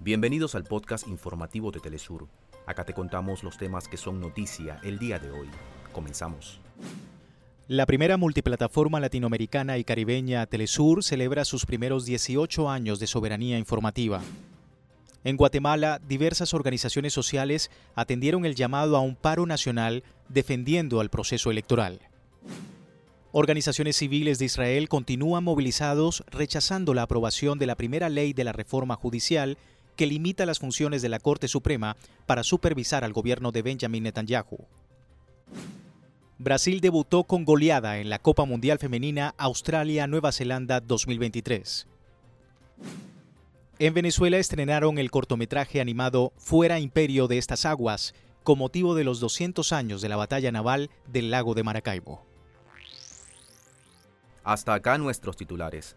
Bienvenidos al podcast informativo de Telesur. Acá te contamos los temas que son noticia el día de hoy. Comenzamos. La primera multiplataforma latinoamericana y caribeña Telesur celebra sus primeros 18 años de soberanía informativa. En Guatemala, diversas organizaciones sociales atendieron el llamado a un paro nacional defendiendo al proceso electoral. Organizaciones civiles de Israel continúan movilizados rechazando la aprobación de la primera ley de la reforma judicial que limita las funciones de la Corte Suprema para supervisar al gobierno de Benjamin Netanyahu. Brasil debutó con goleada en la Copa Mundial Femenina Australia-Nueva Zelanda 2023. En Venezuela estrenaron el cortometraje animado Fuera Imperio de estas aguas, con motivo de los 200 años de la batalla naval del lago de Maracaibo. Hasta acá nuestros titulares.